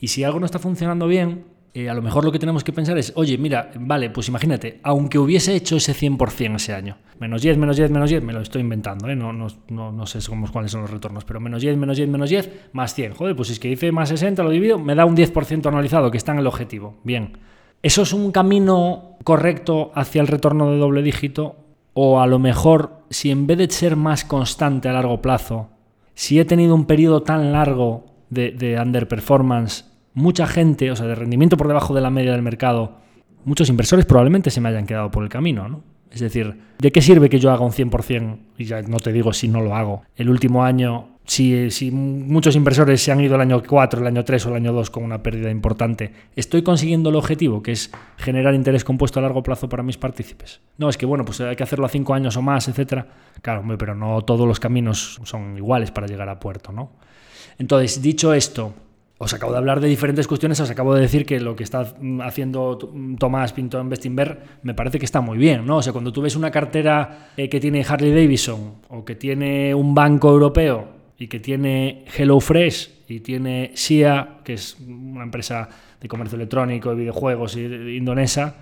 Y si algo no está funcionando bien, eh, a lo mejor lo que tenemos que pensar es, oye, mira, vale, pues imagínate, aunque hubiese hecho ese 100% ese año, menos 10, menos 10, menos 10, me lo estoy inventando, ¿eh? no, no, no, no sé cuáles son los retornos, pero menos 10, menos 10, menos 10, más 100, joder, pues si es que hice más 60, lo divido, me da un 10% anualizado, que está en el objetivo. Bien, ¿eso es un camino correcto hacia el retorno de doble dígito? O a lo mejor, si en vez de ser más constante a largo plazo, si he tenido un periodo tan largo de, de underperformance, mucha gente, o sea, de rendimiento por debajo de la media del mercado, muchos inversores probablemente se me hayan quedado por el camino, ¿no? Es decir, ¿de qué sirve que yo haga un 100%? Y ya no te digo si no lo hago. El último año, si, si, muchos inversores se han ido el año 4, el año 3 o el año 2 con una pérdida importante, ¿estoy consiguiendo el objetivo, que es generar interés compuesto a largo plazo para mis partícipes? No, es que bueno, pues hay que hacerlo a 5 años o más, etcétera. Claro, pero no todos los caminos son iguales para llegar a puerto, ¿no? Entonces, dicho esto, os acabo de hablar de diferentes cuestiones, os acabo de decir que lo que está haciendo Tomás Pinto en Bestinver me parece que está muy bien, ¿no? O sea, cuando tú ves una cartera eh, que tiene Harley Davidson o que tiene un banco europeo y que tiene HelloFresh y tiene SIA, que es una empresa de comercio electrónico, y videojuegos y, indonesa,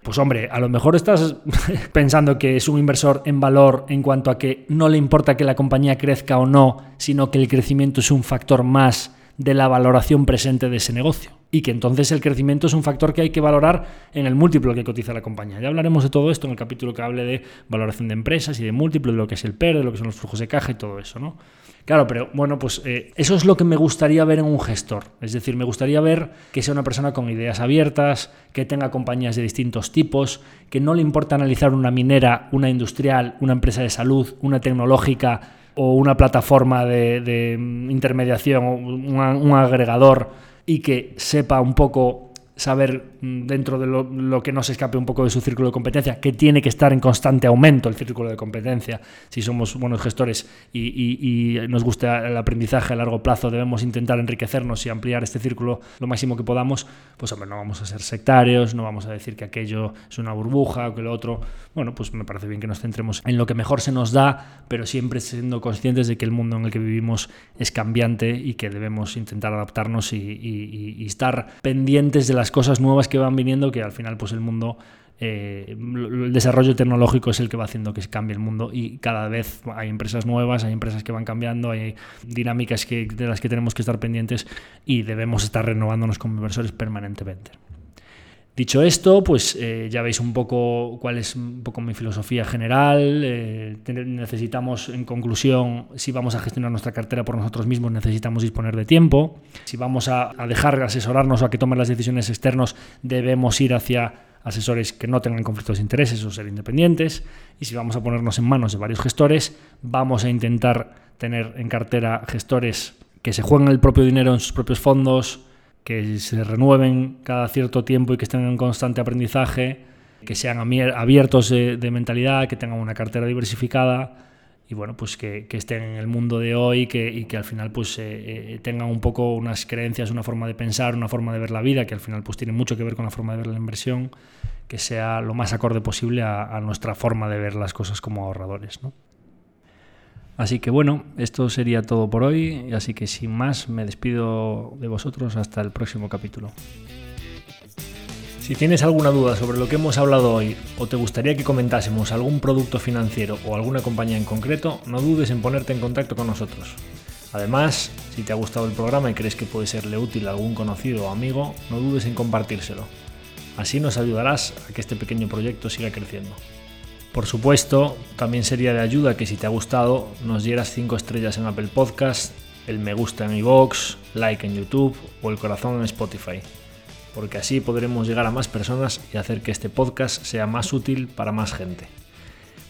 pues hombre, a lo mejor estás [LAUGHS] pensando que es un inversor en valor en cuanto a que no le importa que la compañía crezca o no, sino que el crecimiento es un factor más de la valoración presente de ese negocio. Y que entonces el crecimiento es un factor que hay que valorar en el múltiplo que cotiza la compañía. Ya hablaremos de todo esto en el capítulo que hable de valoración de empresas y de múltiplo, de lo que es el PER, de lo que son los flujos de caja y todo eso, ¿no? Claro, pero bueno, pues eh, eso es lo que me gustaría ver en un gestor. Es decir, me gustaría ver que sea una persona con ideas abiertas, que tenga compañías de distintos tipos, que no le importa analizar una minera, una industrial, una empresa de salud, una tecnológica o una plataforma de, intermediación o un agregador y que sepa un poco saber dentro de lo, que no se escape un poco de su círculo de competencia, que tiene que estar en constante aumento el círculo de competencia. Si somos buenos gestores y, nos gusta el aprendizaje a largo plazo, debemos intentar enriquecernos y ampliar este círculo lo máximo que podamos, pues hombre, no vamos a ser sectarios, no vamos a decir que aquello es una burbuja o que lo otro. Bueno, pues me parece bien que nos centremos en lo que mejor se nos da, pero siempre siendo conscientes de que el mundo en el que vivimos es cambiante y que debemos intentar adaptarnos y estar pendientes de las cosas nuevas que van viniendo, que al final pues el mundo, eh, el desarrollo tecnológico es el que va haciendo que cambie el mundo y cada vez hay empresas nuevas, hay empresas que van cambiando, hay dinámicas que, de las que tenemos que estar pendientes y debemos estar renovándonos como inversores permanentemente. Dicho esto, pues eh, ya veis un poco cuál es un poco mi filosofía general. Eh, necesitamos, en conclusión, si vamos a gestionar nuestra cartera por nosotros mismos, necesitamos disponer de tiempo. Si vamos a, a dejar asesorarnos o a que tomen las decisiones externos, debemos ir hacia asesores que no tengan conflictos de intereses o ser independientes. Y si vamos a ponernos en manos de varios gestores, vamos a intentar tener en cartera gestores que se jueguen el propio dinero en sus propios fondos, que se renueven cada cierto tiempo y que estén en constante aprendizaje, que sean abiertos de, mentalidad, que tengan una cartera diversificada y bueno, pues que, estén en el mundo de hoy que, y que al final pues eh, eh, tengan un poco unas creencias, una forma de pensar, una forma de ver la vida, que al final pues tiene mucho que ver con la forma de ver la inversión, que sea lo más acorde posible a, nuestra forma de ver las cosas como ahorradores. ¿no? Así que bueno, esto sería todo por hoy, así que sin más me despido de vosotros hasta el próximo capítulo. Si tienes alguna duda sobre lo que hemos hablado hoy o te gustaría que comentásemos algún producto financiero o alguna compañía en concreto, no dudes en ponerte en contacto con nosotros. Además, si te ha gustado el programa y crees que puede serle útil a algún conocido o amigo, no dudes en compartírselo. Así nos ayudarás a que este pequeño proyecto siga creciendo. Por supuesto, también sería de ayuda que si te ha gustado nos dieras 5 estrellas en Apple Podcast el me gusta en iVoox, like en YouTube o el corazón en Spotify, porque así podremos llegar a más personas y hacer que este podcast sea más útil para más gente.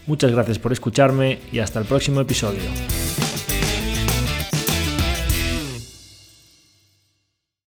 Muchas gracias por escucharme y hasta el próximo episodio.